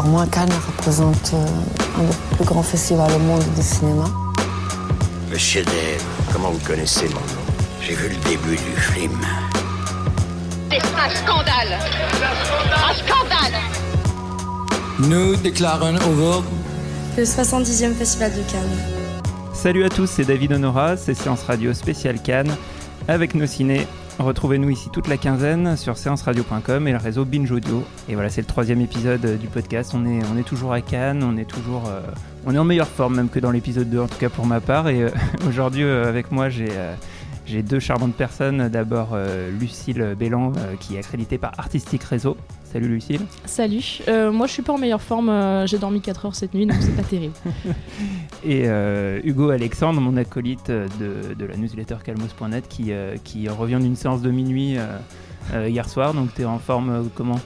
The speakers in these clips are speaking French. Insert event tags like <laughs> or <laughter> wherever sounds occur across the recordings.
Pour moi, Cannes représente euh, un des plus grands festivals au monde du cinéma. Le chef-d'œuvre, comment vous connaissez mon nom? J'ai vu le début du film. C'est un scandale Un scandale Nous déclarons au Le 70e Festival de Cannes. Salut à tous, c'est David Honora, c'est Séance Radio spéciale Cannes. Avec nos ciné, retrouvez-nous ici toute la quinzaine sur séanceradio.com et le réseau Binge Audio. Et voilà, c'est le troisième épisode euh, du podcast. On est, toujours à Cannes, on est toujours, euh, on est en meilleure forme même que dans l'épisode 2, en tout cas pour ma part. Et euh, <laughs> aujourd'hui, avec moi, j'ai j'ai deux charmantes personnes. D'abord, euh, Lucille Bélan, euh, qui est accréditée par Artistic Réseau. Salut Lucille. Salut, Euh, moi je suis pas en meilleure forme, j'ai dormi 4 heures cette nuit donc c'est pas terrible. <laughs> Et Hugo Alexandre, mon acolyte de, de la newsletter calmos.net, qui, qui revient d'une séance de minuit hier soir. Donc, tu es en forme comment?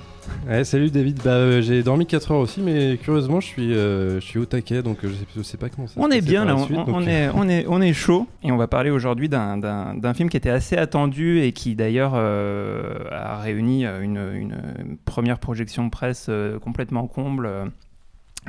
Ouais, salut David, bah, euh, j'ai dormi 4 heures aussi, mais curieusement je suis, euh, je suis au taquet, donc euh, je, sais, je sais pas comment ça On est bien là, on, suite, on- donc, on est, on, est, on est chaud. Et on va parler aujourd'hui d'un- film qui était assez attendu et qui d'ailleurs euh, a réuni une, une première projection de presse complètement comble.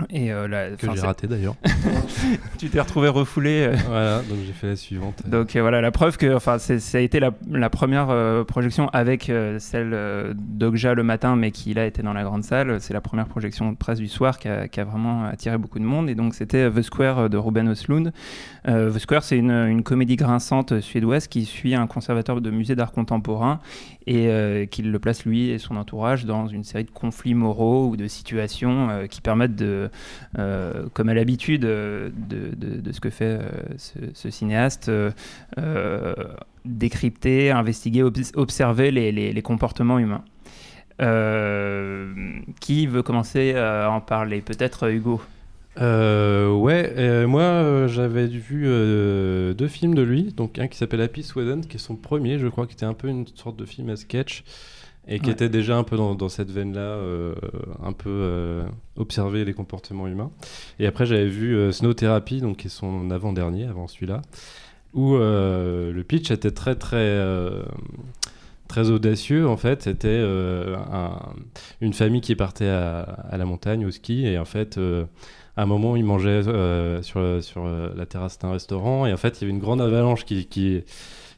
Et euh, la- que j'ai raté d'ailleurs. <laughs> tu t'es retrouvé refoulé. euh, voilà, donc j'ai fait la suivante. Donc euh, voilà, la preuve que enfin, ça a été la, la première projection avec celle d'Ogja le matin, mais qui là était dans la grande salle. C'est la première projection de presse du soir qui a, qui a vraiment attiré beaucoup de monde. Et donc c'était The Square de Ruben Östlund. Euh, The Square, c'est une, une comédie grinçante suédoise qui suit un conservateur de musée d'art contemporain et qui le place lui et son entourage dans une série de conflits moraux ou de situations qui permettent de, comme à l'habitude euh, de, ce que fait euh, ce, cinéaste, euh, euh, décrypter, investiguer, obs- observer les, comportements humains. Euh, qui veut commencer à en parler? Peut-être Hugo. Euh, ouais, euh, moi euh, j'avais vu euh, deux films de lui, donc un qui s'appelle Happy Sweden, qui est son premier, je crois, qui était un peu une sorte de film à sketch et qui Ouais. était déjà un peu dans, dans cette veine-là, euh, un peu euh, observer les comportements humains. Et après j'avais vu euh, Snow Therapy, donc qui est son avant-dernier, avant celui-là, où le pitch était très très très audacieux en fait. C'était un- une famille qui partait à, à la montagne au ski et en fait. à un moment, ils mangeaient sur, sur la terrasse d'un restaurant et en fait, il y avait une grande avalanche qui, qui,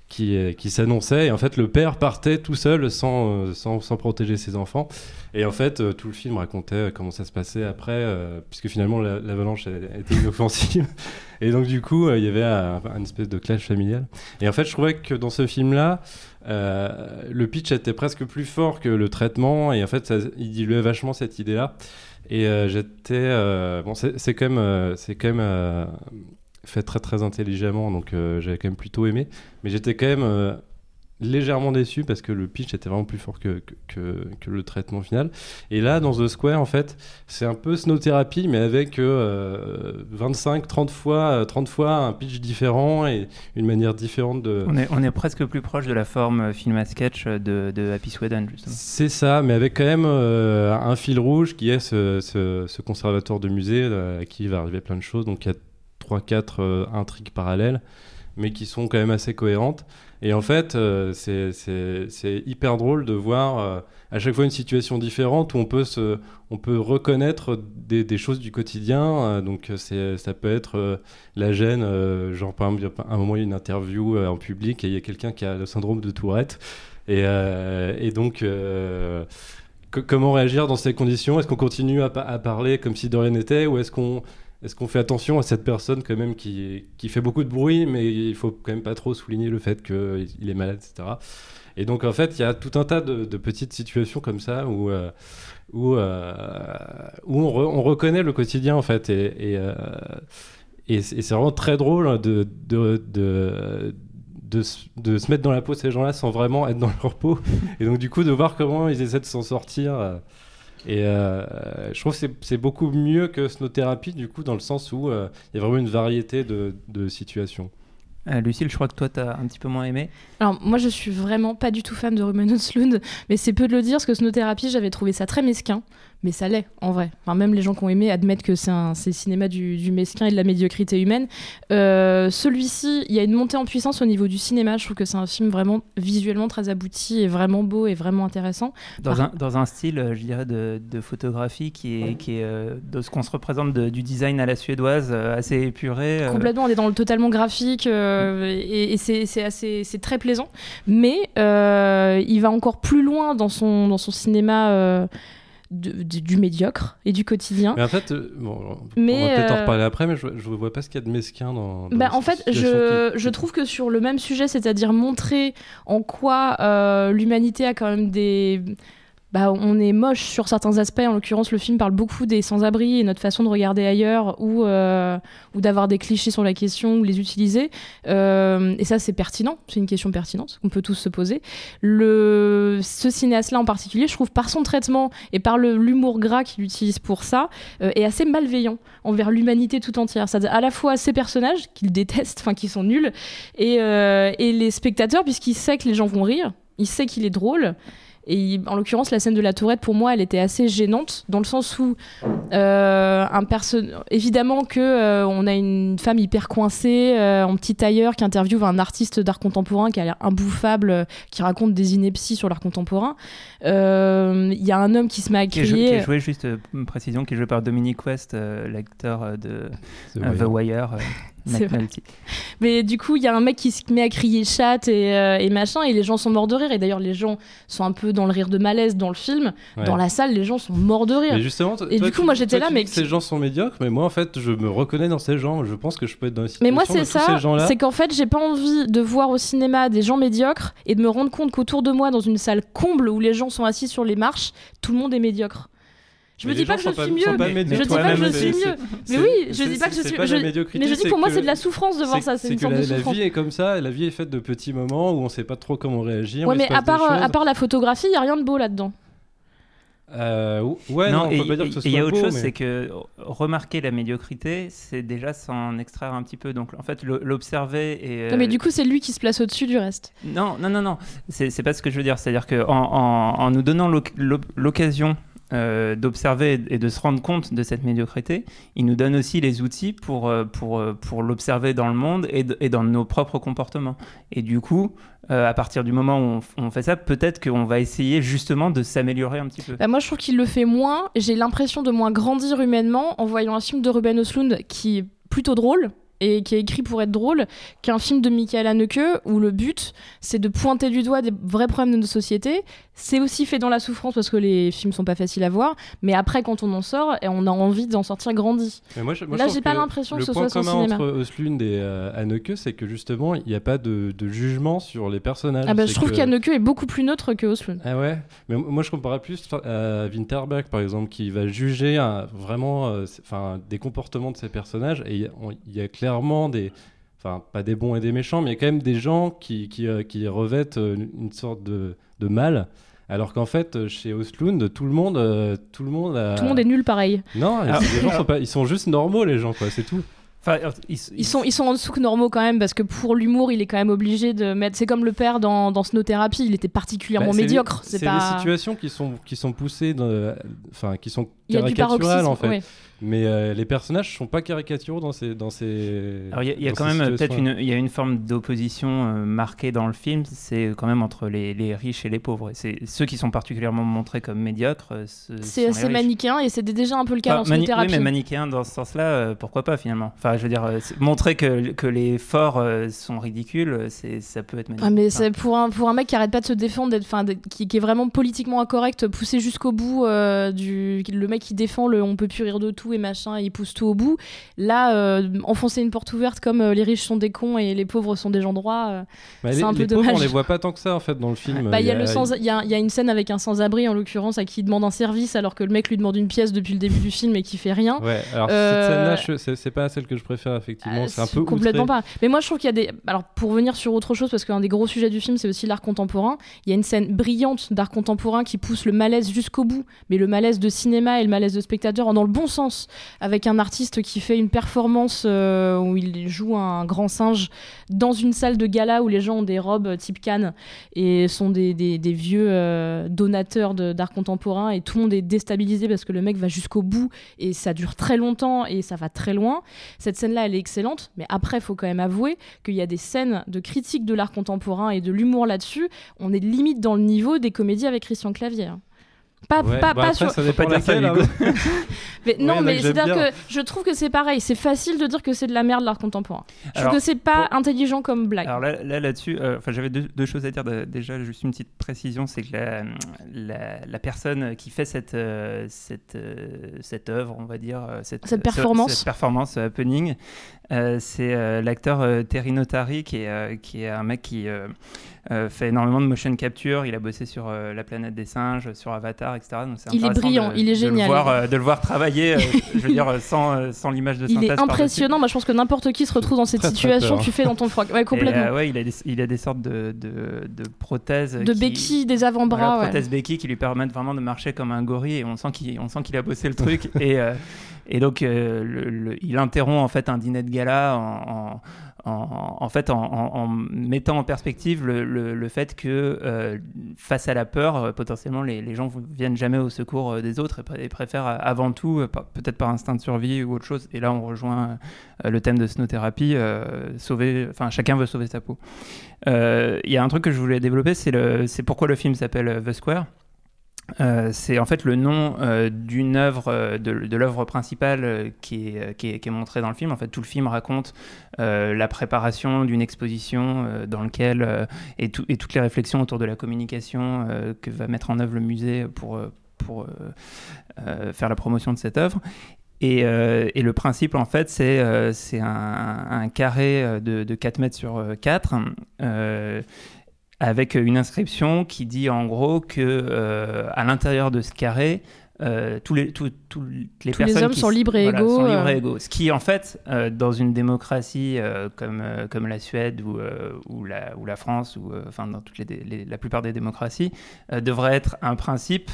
qui, euh, qui s'annonçait et en fait, le père partait tout seul sans, euh, sans, sans protéger ses enfants. Et en fait, euh, tout le film racontait comment ça se passait après, puisque finalement, la- l'avalanche était inoffensive. <laughs> Et donc, du coup, il y avait un, espèce de clash familial. Et en fait, je trouvais que dans ce film-là, le pitch était presque plus fort que le traitement et en fait, il diluait vachement cette idée-là. Et j'étais. bon, c'est quand même, c'est quand même fait très très intelligemment, donc euh, j'avais quand même plutôt aimé. Mais j'étais quand même euh, légèrement déçu parce que le pitch était vraiment plus fort que, que, que- que le traitement final. Et là, dans The Square, en fait, c'est un peu Snow Therapy, mais avec euh, 25, 30 fois, euh, 30 fois un pitch différent et une manière différente de. On est, on est presque plus proche de la forme euh, film à sketch de, de Happy Sweden, justement. C'est ça, mais avec quand même euh, un fil rouge qui est ce, ce- ce conservateur de musée euh, à qui il va arriver plein de choses. Donc il y a 3-4 intrigues parallèles, mais qui sont quand même assez cohérentes. Et en fait, euh, c'est- hyper drôle de voir euh, à chaque fois une situation différente où on peut, se, on peut reconnaître des, choses du quotidien. Euh, donc euh, ça peut être euh, la gêne, euh, genre par exemple, à un moment il y a une interview euh, en public et il y a quelqu'un qui a le syndrome de Tourette. Et, euh, et donc, euh, co- comment réagir dans ces conditions? Est-ce qu'on continue à, à parler comme si de rien n'était Ou est-ce qu'on est qu'on fait attention à cette personne quand même qui, qui fait beaucoup de bruit, mais il faut quand même pas trop souligner le fait qu'il est malade, etc. Et donc, en fait, il y a tout un tas de, petites situations comme ça où, euh, où, euh, où on, re- on reconnaît le quotidien, en fait. Et, euh, et c'est vraiment très drôle de, de, de, de de se mettre dans la peau de ces gens-là sans vraiment être dans leur peau. Et donc, du coup, de voir comment ils essaient de s'en sortir. Et euh, je trouve que c'est- beaucoup mieux que Snowtherapy, du coup, dans le sens où euh, il y a vraiment une variété de, de situations. Euh, Lucille, je crois que toi, t'as un petit peu moins aimé. Alors moi je suis vraiment pas du tout fan de Ruben Östlund, mais c'est peu de le dire parce que Snowtherapy j'avais trouvé ça très mesquin, mais ça l'est en vrai. Enfin, même les gens qui ont aimé admettent que c'est un le cinéma du, du mesquin et de la médiocrité humaine. Euh, Celui-ci, il y a une montée en puissance au niveau du cinéma. Je trouve que c'est un film vraiment visuellement très abouti et vraiment beau et vraiment intéressant. Dans, Par- un, dans un style, euh, je dirais, de, de photographie qui est, qui est euh, de ce qu'on se représente de- du design à la suédoise, euh, assez épuré. Complètement, on est dans le totalement graphique euh, et, et c'est c'est assez, c'est très plaisant. Mais il va encore plus loin dans son dans son cinéma de- du, médiocre et du quotidien. Mais en fait, euh, bon, Mais, on va peut-être en euh, reparler après, mais je, je vois pas ce qu'il y a de mesquin dans. dans Bah, en fait, je, qui- je trouve que sur le même sujet, c'est-à-dire montrer en quoi euh, l'humanité a quand même des. Bah, on est moche sur certains aspects. En l'occurrence, le film parle beaucoup des sans-abri et notre façon de regarder ailleurs ou, euh, d'avoir des clichés sur la question ou les utiliser. Euh, et ça, c'est pertinent. C'est une question pertinente qu'on peut tous se poser. Le, ce cinéaste-là en particulier, je trouve, par son traitement et par l'humour gras qu'il utilise pour ça, euh, est assez malveillant envers l'humanité tout entière. C'est-à-dire à la fois ses personnages qu'il déteste, enfin qui sont nuls, et les spectateurs, puisqu'il sait que les gens vont rire, il sait qu'il est drôle. Et il- en l'occurrence, la scène de la tourette, pour moi, elle était assez gênante, dans le sens où, euh, un perso- évidemment que euh, on a une femme hyper coincée, euh, en petit tailleur, qui interviewe un artiste d'art contemporain qui a l'air imbouffable, euh, qui raconte des inepties sur l'art contemporain. Euh, Il y a un homme qui se met à Qui est, jou- qui crier. est joué, juste euh, une précision, qui est joué par Dominic West, euh, l'acteur de The euh, The Wire. <laughs> Mais du coup, il y a un mec qui se met à crier chat et, euh, et machin, et les gens sont morts de rire. Et d'ailleurs, les gens sont un peu dans le rire de malaise dans le film. Ouais. Dans la salle, les gens sont morts de rire. Mais justement, Et toi, du coup, tu- moi, j'étais là, mais que ces gens sont médiocres, mais moi, en fait, je me reconnais dans ces gens. Je pense que je peux être dans situation Mais moi, c'est ça. C'est qu'en fait, j'ai pas envie de voir au cinéma des gens médiocres et de me rendre compte qu'autour de moi, dans une salle comble où les gens sont assis sur les marches, tout le monde est médiocre. Je Mais me dis pas que je suis mieux. je dis pas que je suis mieux. Mais oui, je dis pas que je suis. Mais je dis pour moi, c'est de la souffrance de voir ça. C'est une sorte la, vie est comme ça, la vie est faite de petits moments où on sait pas trop comment réagir. Ouais, mais à part, euh, à part la photographie, il y a rien de beau là-dedans. Euh, ouais, non, on et peut pas dire que ce et il y a autre beau, chose, mais- c'est que remarquer la médiocrité, c'est déjà s'en extraire un petit peu. Donc en fait, l'observer et. Non, mais euh, du coup, c'est lui qui se place au-dessus du reste. Non, non, non, non. C'est pas ce que je veux dire. C'est-à-dire qu'en en, en nous donnant l'oc- l'oc- l'occasion euh, d'observer et de se rendre compte de cette médiocrité, il nous donne aussi les outils pour, euh, pour, euh, pour l'observer dans le monde et, et dans nos propres comportements. Et du coup, à partir du moment où on, fait ça, peut-être qu'on va essayer justement de s'améliorer un petit peu. Bah, moi, je trouve qu'il le fait moins. J'ai l'impression de moins grandir humainement en voyant un film de Ruben Östlund qui est plutôt drôle et qui est écrit pour être drôle qu'un film de Michael Haneke où le but c'est de pointer du doigt des vrais problèmes de nos sociétés. C'est aussi fait dans la souffrance parce que les films sont pas faciles à voir, mais après quand on en sort, et on a envie d'en sortir grandi. Mais moi, je- moi, Là, j'ai pas l'impression que le ce point soit son commun cinéma. entre Oslund et euh, Haneke, c'est que justement, il n'y a pas de, de jugement sur les personnages. Ah bah, je trouve qu'Haneke est beaucoup plus neutre que Östlund. Ah ouais, mais moi je comparais plus à Winterberg par exemple, qui va juger un- vraiment euh, des comportements de ses personnages, et il y y, a clairement des. Enfin, pas des bons et des méchants, mais il y a quand même des gens qui, qui, euh, qui revêtent euh, une, sorte de, de mal. Alors qu'en fait, euh, chez Ostlund, tout le monde, euh, tout le monde, a- Tout le monde est nul pareil. Non, Alors- les gens sont pas, ils sont juste normaux les gens quoi, c'est tout. Enfin, ils, Ils sont, ils sont en dessous que normaux quand même parce que pour l'humour, il est quand même obligé de mettre. C'est comme le père dans, dans Snowtherapy, il était particulièrement Bah, médiocre. C'est pas. les situations qui sont qui sont poussées, enfin qui sont Il y a du caricaturales paroxysme. en fait. ouais. Mais euh, les personnages sont pas caricaturaux dans ces dans ces. Alors il y a, y quand même euh, peut-être une, il y a une forme d'opposition euh, marquée dans le film, c'est quand même entre les, les riches et les pauvres. Et C'est ceux qui sont particulièrement montrés comme médiocres. ce C'est assez manichéen et c'est déjà un peu le cas Enfin, dans mani- oui, mais manichéen dans ce sens-là, euh, pourquoi pas finalement Enfin, je veux dire, euh, montrer que, que les forts euh, sont ridicules, c'est ça peut être magnifique. Ah, mais Enfin, c'est pour un, pour un mec qui arrête pas de se défendre, d'être, qui, qui est vraiment politiquement incorrect, poussé jusqu'au bout euh, du. Le mec mec qui défend le on peut plus rire de tout et machin, il pousse tout au bout. Là, euh, enfoncer une porte ouverte comme euh, les riches sont des cons et les pauvres sont des gens droits, euh, Bah, c'est un peu les pauvres, dommage. on les voit pas tant que ça en fait dans le film. Bah, il y, a le sans- il y y a une scène avec un sans-abri en l'occurrence à qui il demande un service alors que le mec lui demande une pièce depuis le début du film et qui fait rien. Ouais, alors cette scène-là, c'est pas celle que je préfère effectivement. C'est un peu complètement outré. pas. Mais moi je trouve qu'il y a des. Alors pour revenir sur autre chose, parce qu'un des gros sujets du film c'est aussi l'art contemporain, il y a une scène brillante d'art contemporain qui pousse le malaise jusqu'au bout, mais le malaise de cinéma et le malaise de spectateur dans le bon sens, avec un artiste qui fait une performance euh, où il joue un grand singe dans une salle de gala où les gens ont des robes type Cannes et sont des, vieux euh, donateurs d'art contemporain et tout le monde est déstabilisé parce que le mec va jusqu'au bout et ça dure très longtemps et ça va très loin. Cette scène-là, elle est excellente, mais après, il faut quand même avouer qu'il y a des scènes de critique de l'art contemporain et de l'humour là-dessus. On est limite dans le niveau des comédies avec Christian Clavier. Pas, Ouais, pas, bah pas après, sur- ça pas dire ça, Hugo. hein. <laughs> Mais non, mais c'est-à-dire que je trouve que c'est pareil. C'est facile de dire que c'est de la merde l'art contemporain. Je trouve que c'est pas intelligent comme blague. Alors là, là, là-dessus, euh, enfin, j'avais deux, deux choses à dire. De- Déjà, juste une petite précision, c'est que la, la, la personne qui fait cette, euh, cette, euh, cette œuvre, on va dire, cette, Cette ce- performance. cette performance happening, euh, c'est euh, l'acteur euh, Terry Notary, qui est, euh, qui est un mec qui euh, fait énormément de motion capture. Il a bossé sur euh, La planète des singes, sur Avatar, etc. Donc Il est brillant, de- il est de génial. Le voir, euh, de le voir travailler, euh, <laughs> je veux dire, sans, euh, sans l'image de Il synthèse. est par-dessus. impressionnant. Moi, je pense que n'importe qui se retrouve dans cette Très, situation. Tu fais dans ton froc. Ouais, Et, complètement. euh, ouais, il a des, il a des sortes de, de, de prothèses. de qui- béquilles, des avant-bras. Voilà, ouais. prothèses béquilles qui lui permettent vraiment de marcher comme un gorille et on sent qu'il on sent qu'il a bossé le truc <laughs> et euh, et donc euh, il interrompt en fait un dîner de gala en, en, en- mettant en perspective le, le- fait que euh, face à la peur euh, potentiellement les, les gens viennent jamais au secours des autres et, pr- et préfèrent avant tout peut-être par instinct de survie ou autre chose et là on rejoint le thème de snothérapie sauver chacun veut sauver sa peau il y a un truc que je voulais développer, c'est pourquoi le film s'appelle The Square. Euh, c'est en fait le nom euh, d'une œuvre, euh, de, l'œuvre principale qui, est, montrée dans le film. En fait, tout le film raconte la préparation d'une exposition dans lequel euh, et, tout- et toutes les réflexions autour de la communication que va mettre en œuvre le musée pour, faire la promotion de cette œuvre. Et, le principe, en fait, c'est un, carré de, de 4 mètres sur euh, 4, euh, avec une inscription qui dit en gros que euh, à l'intérieur de ce carré, euh, tous les, tous- tous les Tous les personnes hommes qui sont libres et voilà, égaux, sont libres et euh. égaux. Ce qui, en fait, euh, dans une démocratie comme, comme la Suède ou, ou, la, ou la France, ou enfin dans toutes les, les- la plupart des démocraties, devrait être un principe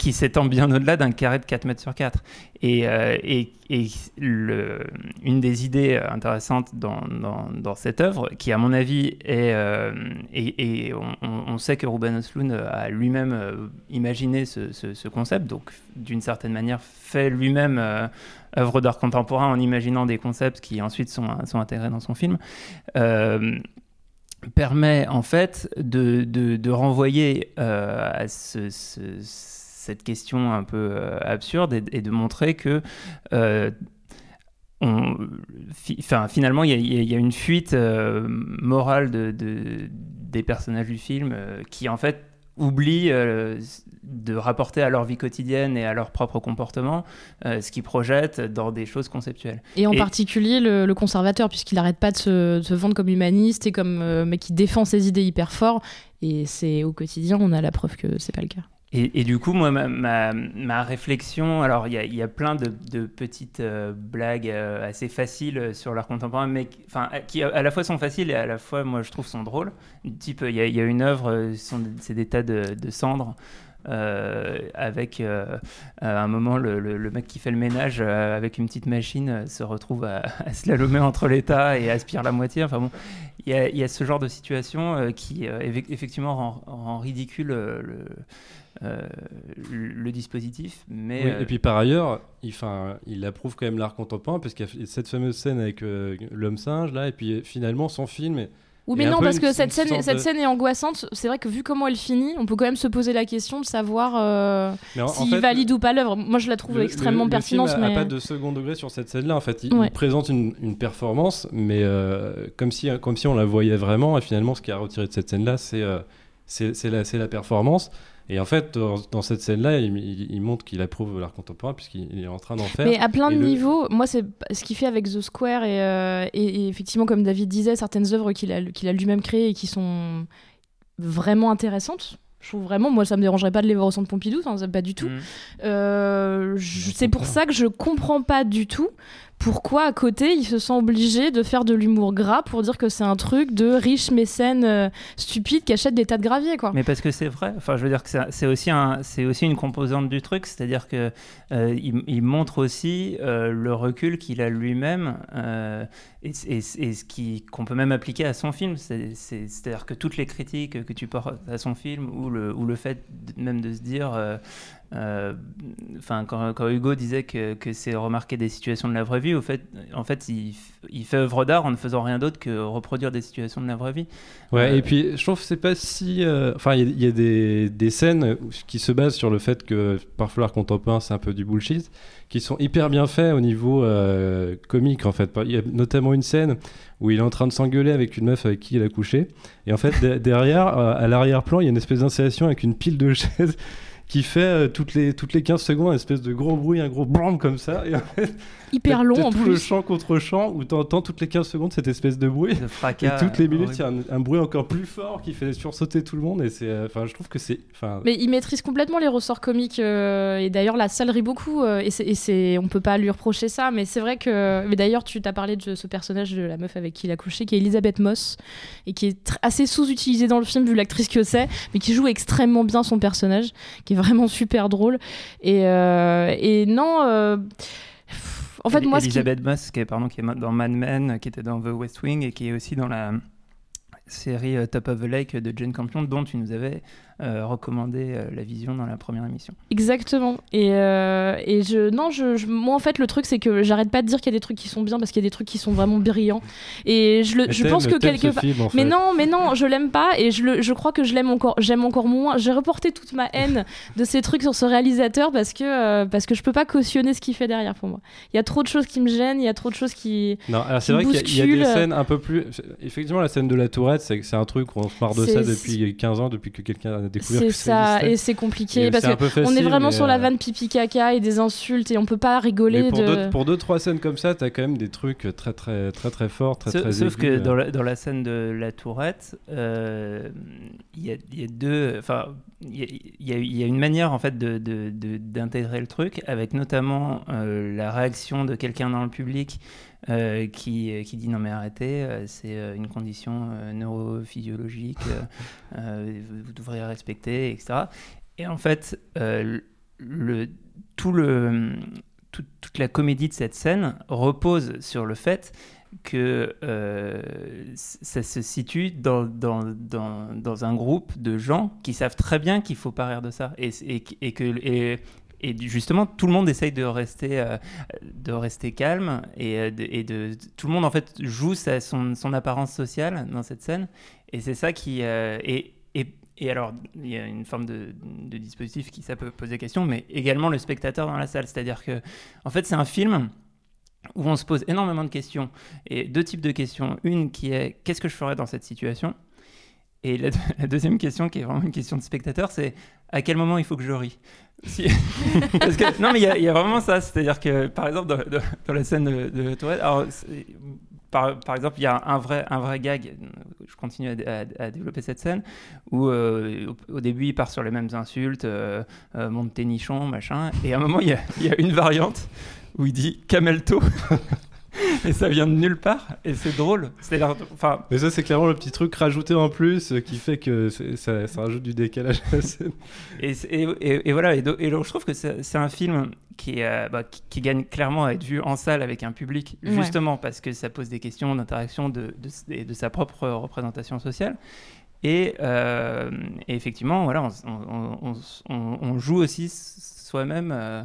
qui s'étend bien au-delà d'un carré de 4 mètres sur 4. Et, euh, et, et le- une des idées intéressantes dans, dans, cette œuvre, qui à mon avis est, euh, et, et on, sait que Ruben Östlund a lui-même euh, imaginé ce, ce- ce concept, donc d'une certaine manière fait lui-même œuvre d'art contemporain en imaginant des concepts qui ensuite sont, sont intégrés dans son film. Permet en fait de, de, renvoyer à ce- cette question un peu euh, absurde et, et de montrer que on, fi- enfin, finalement, il y, a- y une fuite euh, morale de, de- des personnages du film euh, qui, en fait, oublient euh, de rapporter à leur vie quotidienne et à leur propre comportement ce qu'ils projettent dans des choses conceptuelles. Et en particulier le, le conservateur, puisqu'il n'arrête pas de se, de se vendre comme humaniste et comme mec qui défend ses idées hyper fort. Et c'est au quotidien, on a la preuve que c'est pas le cas. Et, du coup, moi, ma, réflexion, alors il y a, plein de, petites euh, blagues euh, assez faciles euh, sur l'art contemporain, mais qui- à- la fois sont faciles et à la fois, moi, je trouve, sont drôles. Type, il y a, une œuvre, c'est des tas de, cendres. avec à un moment le, mec qui fait le ménage avec une petite machine se retrouve à, <laughs> à slalomer entre les tas et aspire la moitié. Enfin bon, il y a, ce genre de situation qui eff- effectivement rend, rend ridicule le, euh, le, dispositif. Mais Oui, euh, Et puis par ailleurs, il, 'fin, il approuve quand même l'art contemporain parce qu'il y a cette fameuse scène avec euh, l'homme singe là, et puis finalement son film. est- Oui, mais non, parce une- que cette scène, cette scène est angoissante. C'est vrai que vu comment elle finit, on peut quand même se poser la question de savoir euh, s'il fait, valide ou pas l'œuvre. Moi, je la trouve Le- extrêmement le, pertinente. Le film a- mais... a pas de second degré sur cette scène-là. En fait, il, Ouais. il présente une, une performance, mais euh, comme si comme si on la voyait vraiment. Et finalement, ce qui a retiré de cette scène-là, c'est euh, c'est c'est la, c'est la performance. Et en fait, dans, cette scène-là, il, montre qu'il approuve l'art contemporain puisqu'il il est en train d'en faire. Mais à plein de le- niveaux, moi, c'est ce qu'il fait avec The Square et, euh, et- et effectivement, comme David disait, certaines œuvres qu'il a, qu'il a lui-même créées et qui sont vraiment intéressantes. Je trouve vraiment, moi, ça me dérangerait pas de les voir au centre Pompidou, pas du tout. Mm. Euh, c'est pour ça que je comprends pas du tout pourquoi à côté il se sent obligé de faire de l'humour gras pour dire que c'est un truc de riches mécènes euh, stupides qui achètent des tas de gravier, quoi. Mais parce que c'est vrai. Enfin, je veux dire que c'est- aussi aussi une composante du truc, c'est-à-dire que euh, il, montre aussi euh, le recul qu'il a lui-même euh, et, ce qui qu'on peut même appliquer à son film. C'est- c'est- C'est-à-dire que toutes les critiques que tu portes à son film ou le ou le fait même de se dire Enfin, quand, quand Hugo disait que, que c'est remarquer des situations de la vraie vie, au fait, en fait, il, fait œuvre d'art en ne faisant rien d'autre que reproduire des situations de la vraie vie. Ouais, Euh, et puis je trouve que c'est pas si. euh, Enfin, il y a- il y, a des, des scènes qui se basent sur le fait que parfois l'art contemporain c'est un peu du bullshit, qui sont hyper bien faits au niveau euh, comique en fait. Il y a notamment une scène où il est en train de s'engueuler avec une meuf avec qui il a couché, et en fait de- derrière, euh, à l'arrière-plan, il y a une espèce d'installation avec une pile de <laughs> chaises. Qui fait euh, toutes, les, toutes les 15 secondes un espèce de gros bruit, un gros blam comme ça. Et en fait, <laughs> Hyper long en tout plus. le chant contre chant où t'entends toutes les 15 secondes cette espèce de bruit. De Et toutes les minutes, il y a un, un bruit encore plus fort qui fait sursauter tout le monde. Et c'est, euh, enfin, je trouve que c'est, enfin, Mais il maîtrise complètement les ressorts comiques euh, et d'ailleurs la salle rit beaucoup euh, et c'est, et c'est- on peut pas lui reprocher ça mais c'est vrai que mais d'ailleurs tu t'as parlé de ce personnage de la meuf avec qui il a couché qui est Elisabeth Moss et qui est tr- assez sous-utilisée dans le film vu l'actrice que c'est mais qui joue extrêmement bien son personnage qui est vraiment super drôle. Et, euh, et non euh, en fait moi ce qui- Elisabeth Moss, qui est, pardon, qui est dans Mad Men, qui était dans The West Wing et qui est aussi dans la série euh, Top of the Lake de Jane Campion, dont tu nous avais euh, recommandé euh, la vision dans la première émission. Exactement. Et, euh, et je, non, je, je- moi en fait le truc c'est que j'arrête pas de dire qu'il y a des trucs qui sont bien parce qu'il y a des trucs qui sont vraiment brillants. Et je, le, mais je pense que quelque part. film, en Mais non, mais non, je l'aime pas et je, le, je crois que je l'aime encore, j'aime encore moins. J'ai reporté toute ma haine de ces trucs sur ce réalisateur parce que euh, parce que je peux pas cautionner ce qu'il fait derrière pour moi. Il y a trop de choses qui me gênent, il y a trop de choses qui. Non, alors c'est vrai qu'il y y, a des scènes un peu plus. Effectivement, la scène de la tourette, c'est c'est un truc où on se marre de ça depuis 15 ans, depuis que quelqu'un a découvert C'est que ça, existait. et c'est compliqué Et parce c'est un peu que on est vraiment sur la euh, vanne pipi caca et des insultes et on peut pas rigoler Mais pour de. d'autres- pour deux trois scènes comme ça, t'as quand même des trucs très très très très forts, très Sauf, très sauf que dans la, dans la scène de la tourette, euh, il y, a, il y a deux. Enfin, il y a, y y une manière en fait de- de- de- d'intégrer le truc, avec notamment euh, la réaction de quelqu'un dans le public euh, qui, qui dit non mais arrêtez, euh, c'est euh, une condition euh, neurophysiologique, euh, <laughs> euh, vous, devriez respecter, etc. Et en fait, euh, le, tout le, tout- toute la comédie de cette scène repose sur le fait que euh, ça se situe dans, dans, dans, dans un groupe de gens qui savent très bien qu'il faut pas rire de ça. Et, et, que, et justement, tout le monde essaye de rester, euh, calme et, euh, et de, tout le monde en fait joue sa, son, apparence sociale dans cette scène. Et c'est ça qui. euh, et alors, il y a une forme de, de dispositif qui ça peut poser question, mais également le spectateur dans la salle. C'est-à-dire que, en fait, c'est un film où on se pose énormément de questions. Et deux types de questions. Une qui est qu'est-ce que je ferais dans cette situation? Et <laughs> la, deuxième question, qui est vraiment une question de spectateur, c'est à quel moment il faut que je rie? <laughs> Parce que- Non, mais il y, a- vraiment ça. C'est-à-dire que, par exemple, dans, la scène de, de Tourette, alors, par, par exemple, il y a un vrai, un vrai gag, je continue à, développer cette scène, où euh, au, début il part sur les mêmes insultes, euh, euh, monte tes machin, et à un moment il y a, y a une variante où il dit camelto, <laughs> et ça vient de nulle part, et c'est drôle. Enfin, Mais ça, c'est clairement le petit truc rajouté en plus qui fait que ça, ça rajoute du décalage à la scène. Et, c'est- et- et- et voilà, et, do- et donc je trouve que c'est un film qui, euh, bah, qui, qui gagne clairement à être vu en salle avec un public, Ouais. justement parce que ça pose des questions d'interaction de, de, et de sa propre représentation sociale. Et, euh, et effectivement, voilà, on, on- on- on- on joue aussi soi-même euh,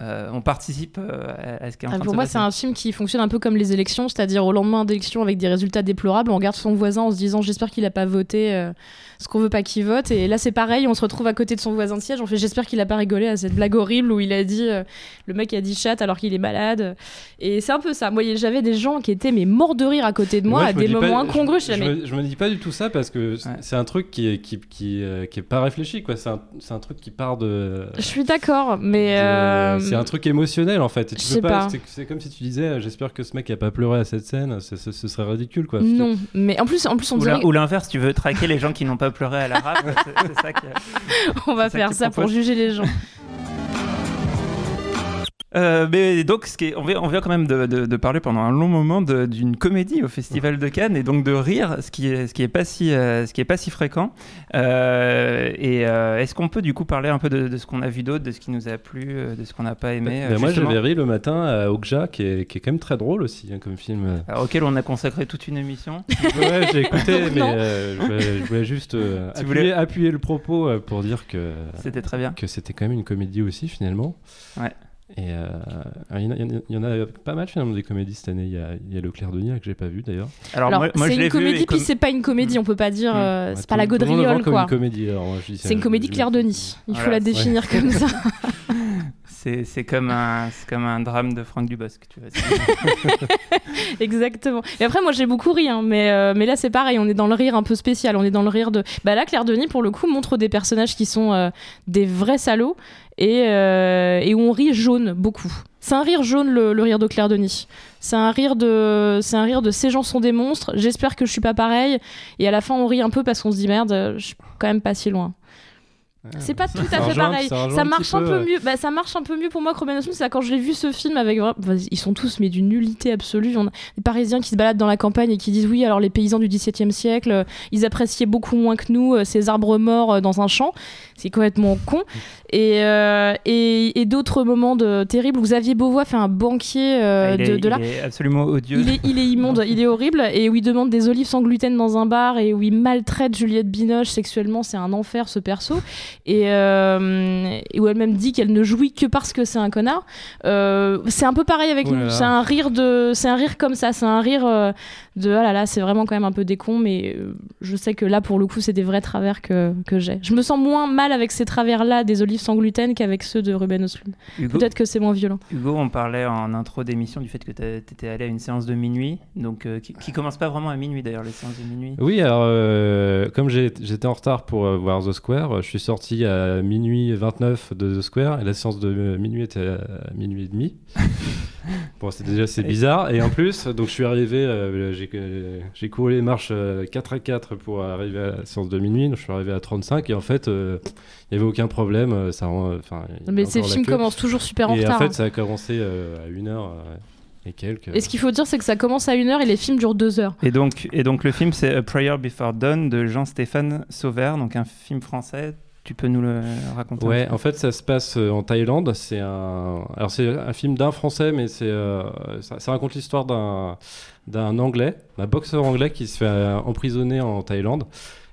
euh, on participe euh, à, ce qui est en Ah, train de pour se moi, c'est un film qui fonctionne un peu comme les élections, c'est-à-dire au lendemain d'élections avec des résultats déplorables, on regarde son voisin en se disant j'espère qu'il a pas voté euh, ce qu'on veut pas qu'il vote. Et là, c'est pareil, on se retrouve à côté de son voisin de siège, on fait j'espère qu'il a pas rigolé à cette blague horrible où il a dit euh, le mec a dit chat alors qu'il est malade. Et c'est un peu ça. Moi, j'avais des gens qui étaient mais morts de rire à côté de moi, Moi, à des moments je- incongrus. Je, Je, me, je me dis pas du tout ça parce que c'est un truc qui est, qui, qui, euh, qui est pas réfléchi, quoi. C'est un, truc qui part de. je suis d'accord, mais de- euh, C'est un truc émotionnel en fait. Et tu je peux sais pas. pas. C'est comme si tu disais, euh, j'espère que ce mec a pas pleuré à cette scène. Ce, ce- ce serait ridicule, quoi. non. Mais en plus, en plus, on dirait Ou l'inverse, tu veux traquer les gens qui n'ont pas pleuré à la rap. <laughs> c'est- c'est ça que- on va faire ça pour juger les gens. Euh, mais donc, ce qui est- on, vient, on vient quand même de, de- de parler pendant un long moment d'une comédie au Festival de Cannes et donc de rire, ce qui est, ce qui est pas si, euh, ce qui est pas si fréquent. Euh, et euh, est-ce qu'on peut du coup parler un peu de, de ce qu'on a vu d'autre, de ce qui nous a plu, de ce qu'on n'a pas aimé Ben, euh, moi, j'avais ri le matin à Okja, qui est, qui est quand même très drôle aussi hein, comme film. euh, auquel on a consacré toute une émission. ouais, j'ai écouté, <laughs> mais euh, je, voulais, je voulais juste euh, <laughs> appuyer, voulais- appuyer le propos pour dire que C'était très bien. que c'était quand même une comédie aussi finalement. Ouais. Et euh, il y, en a- il y en a- il y en a pas mal finalement des comédies cette année. Il y a, il y a Le Clair de Nier que j'ai pas vu d'ailleurs. Alors, Alors, moi, moi, je c'est une comédie, puis c'est pas une comédie, on peut pas dire. euh, Ouais, c'est pas la gaudriole, quoi. comédie, C'est une comédie je- Claire Denis. Il faut Voilà, la définir comme ça. <laughs> C'est comme, un- drame de Franck Dubosc, tu vois. <laughs> Exactement. Et après, moi, j'ai beaucoup ri, hein, mais, euh, mais là, c'est pareil, on est dans le rire un peu spécial. On est dans le rire de. Bah là, Claire Denis, pour le coup, montre des personnages qui sont euh, des vrais salauds et, euh, et où on rit jaune beaucoup. C'est un rire jaune, le, rire de Claire Denis. C'est un rire de, c'est un rire de ces gens sont des monstres. J'espère que je suis pas pareil. Et à la fin, on rit un peu parce qu'on se dit merde, je suis quand même pas si loin. C'est pas tout à fait pareil. ça marche un peu, mieux. Bah, ça marche un peu mieux pour moi que Robin. C'est quand je l'ai vu ce film avec. bah, ils sont tous mais d'une nullité absolue. On a des Parisiens qui se baladent dans la campagne et qui disent oui. Alors les paysans du XVIIe siècle, euh, ils appréciaient beaucoup moins que nous euh, ces arbres morts euh, dans un champ. C'est complètement con. Et, euh, et, et d'autres moments de terribles. où Xavier Beauvois fait un banquier euh, Ah, il, est, de, de il l'art. est absolument odieux. Il est, il est immonde, <laughs> il est horrible, et où il demande des olives sans gluten dans un bar, et où il maltraite Juliette Binoche sexuellement, c'est un enfer ce perso, et, euh, et où elle-même dit qu'elle ne jouit que parce que c'est un connard. Euh, c'est un peu pareil avec Oh là nous, là. c'est un rire de, c'est un rire comme ça, c'est un rire euh, de ah là là, c'est vraiment quand même un peu des cons, mais je sais que là pour le coup c'est des vrais travers que, que j'ai. Je me sens moins mal avec ces travers-là des olives sans gluten qu'avec ceux de Ruben Östlund. Hugo- Peut-être que c'est moins violent. Hugo, on parlait en intro d'émission du fait que tu étais allé à une séance de minuit, donc euh, qui, qui commence pas vraiment à minuit d'ailleurs, les séances de minuit. Oui, alors euh, comme j'étais en retard pour euh, voir The Square, je suis sorti à minuit 29 de The Square et la séance de euh, minuit était à minuit et demi. <laughs> bon, c'est déjà c'est bizarre et en plus, donc je suis arrivé, euh, j'ai euh, j'ai couru les marches euh, 4 à 4 pour arriver à la séance de minuit, donc je suis arrivé à 35 et en fait, euh, il n'y avait aucun problème. euh, Ça, enfin, Mais ces films commencent toujours super en et retard. en fait, hein. ça a commencé euh, à 1 heure euh, et quelques. Et ce qu'il faut dire, c'est que ça commence à une heure et les films durent deux heures. Et donc, et donc le film c'est A Prayer Before Dawn de Jean-Stéphane Sauvert, donc un film français. Tu peux nous le raconter Ouais, en fait, ça se passe euh, en Thaïlande. C'est un, alors c'est un film d'un Français, mais c'est, euh, ça, ça raconte l'histoire d'un d'un Anglais, d'un boxeur anglais qui se fait euh, emprisonner en Thaïlande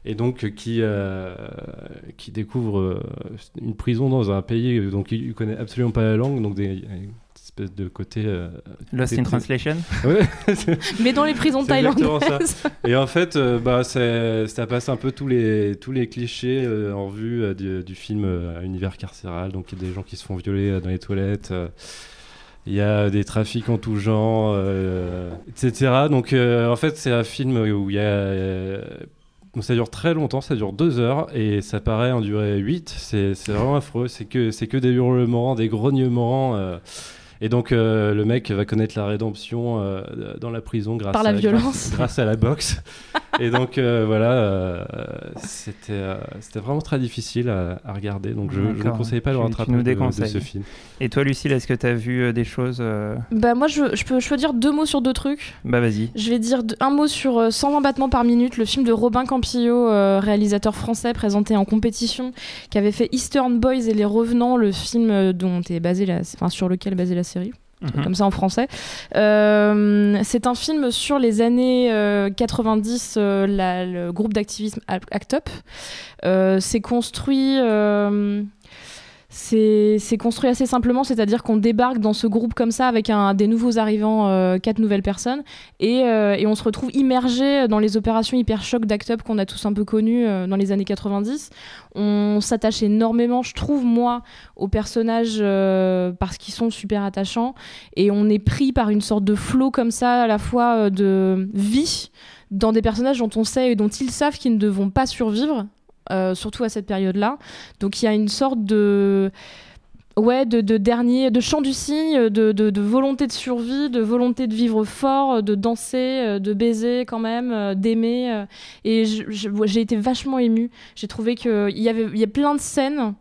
et donc euh, qui euh, qui découvre une prison dans un pays donc il, il connaît absolument pas la langue, donc des espèce de côté euh, Lost in Translation <laughs> Ouais. <laughs> Mais dans les prisons <laughs> thaïlandaises. Et en fait, euh, bah, c'est- ça passe un peu tous les, tous les clichés euh, en vue euh, du, du film euh, à univers carcéral. Donc, il y a des gens qui se font violer euh, dans les toilettes. euh, il y a des trafics en tout genre, euh, etc. Donc, euh, en fait, c'est un film où il y a. euh, donc ça dure très longtemps, ça dure deux heures et ça paraît en durer 8. C'est c'est vraiment affreux. C'est que, c'est que des hurlements, des grognements. euh, et donc euh, le mec va connaître la rédemption euh, dans la prison grâce, Par la à, violence. grâce, <laughs> grâce à la boxe. et donc euh, voilà, euh, c'était euh, c'était vraiment très difficile à, à regarder. Donc je ne conseille pas le Tu- tu rattrapage nous de- de, déconseilles. ce film. Et toi, Lucille, est-ce que tu as vu euh, des choses euh, Bah moi, je, je peux, je peux dire deux mots sur deux trucs. Bah vas-y. Je vais dire un mot sur euh, 120 battements par minute, le film de Robin Campillo, euh, réalisateur français présenté en compétition, qui avait fait Eastern Boys et Les Revenants, le film dont est basé la, enfin, sur lequel est basée la série. Mhm. Comme ça en français. Euh, c'est un film sur les années euh, 90, euh, la- le groupe d'activisme Act Up. Euh, c'est construit. C'est construit assez simplement, c'est-à-dire qu'on débarque dans ce groupe comme ça avec un, des nouveaux arrivants, euh, quatre nouvelles personnes, et, euh, et on se retrouve immergé dans les opérations hyper choc d'Act Up qu'on a tous un peu connues euh, dans les années 90. On s'attache énormément, je trouve, moi, aux personnages euh, parce qu'ils sont super attachants, et on est pris par une sorte de flot comme ça, à la fois euh, de vie dans des personnages dont on sait et dont ils savent qu'ils ne vont pas survivre, euh, surtout à cette période-là. Donc il y a une sorte de ouais de, de dernier de chant du cygne de, volonté de survie de volonté de vivre fort de danser euh, de baiser quand même euh, d'aimer et j'ai été vachement émue. J'ai trouvé que il y avait il y a plein de scènes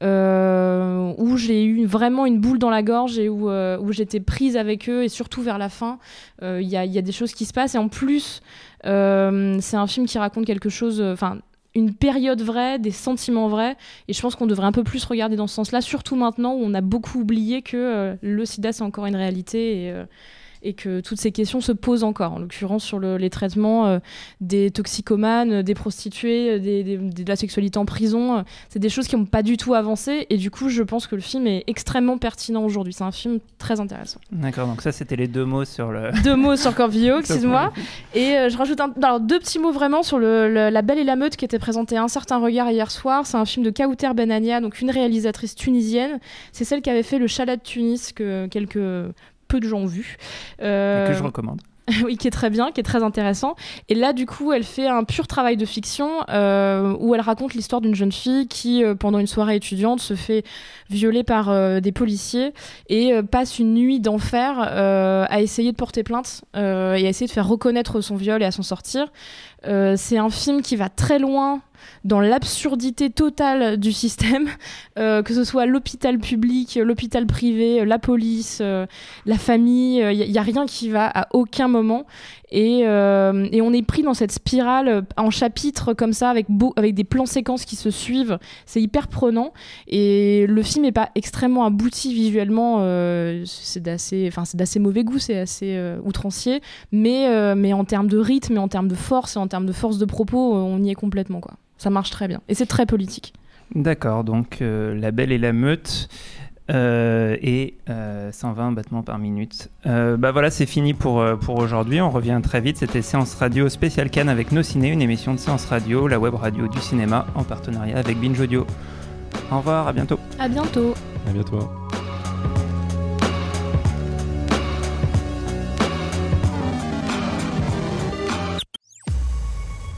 où j'ai eu vraiment une boule dans la gorge et où, où j'étais prise avec eux et surtout vers la fin il y, a, y a des choses qui se passent. Et en plus c'est un film qui raconte quelque chose enfin une période vraie, des sentiments vrais, et je pense qu'on devrait un peu plus regarder dans ce sens-là, surtout maintenant où on a beaucoup oublié que euh, le sida c'est encore une réalité euh, et que toutes ces questions se posent encore, en l'occurrence sur le- les traitements euh, des toxicomanes, des prostituées, euh, des, des- des- de la sexualité en prison. euh, C'est des choses qui n'ont pas du tout avancé, et du coup je pense que le film est extrêmement pertinent aujourd'hui. C'est un film très intéressant. D'accord, donc ça c'était les deux mots sur le. Deux mots sur Corvillo, <laughs> <laughs> excuse-moi. Et euh, je rajoute un, alors, deux petits mots vraiment sur le, le- La Belle et la Meute qui était présenté à un certain regard hier soir. C'est un film de Kauter Benania, donc une réalisatrice tunisienne. C'est celle qui avait fait le Chalat de Tunis que quelques peu de gens ont vu. Euh, que je recommande. <laughs> oui, qui est très bien, qui est très intéressant. Et là, du coup, elle fait un pur travail de fiction euh, où elle raconte l'histoire d'une jeune fille qui, euh, pendant une soirée étudiante, se fait violer par euh, des policiers et euh, passe une nuit d'enfer euh, à essayer de porter plainte euh, et à essayer de faire reconnaître son viol et à s'en sortir. Euh, c'est un film qui va très loin dans l'absurdité totale du système, <laughs> euh, que ce soit l'hôpital public, l'hôpital privé, la police, euh, la famille, il n'y a rien qui va à aucun moment. Et, euh, et on est pris dans cette spirale euh, en chapitres comme ça, avec, des plans séquences qui se suivent. C'est hyper prenant. Et le film n'est pas extrêmement abouti visuellement. euh, c'est d'assez mauvais goût, c'est assez euh, outrancier. Mais, en termes de rythme, et en termes de force, et en termes de force de propos, on y est complètement. Ça marche très bien. Et c'est très politique. D'accord, donc La Belle et la Meute euh, et euh, 120 battements par minute. Euh, bah voilà, c'est fini pour, euh, pour aujourd'hui. On revient très vite. C'était Séance Radio spécial Cannes avec Nos Ciné, une émission de Séance Radio, la web radio du cinéma en partenariat avec Binge Audio. Au revoir, à bientôt. À bientôt. À bientôt.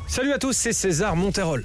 Salut à tous, c'est César Monterol.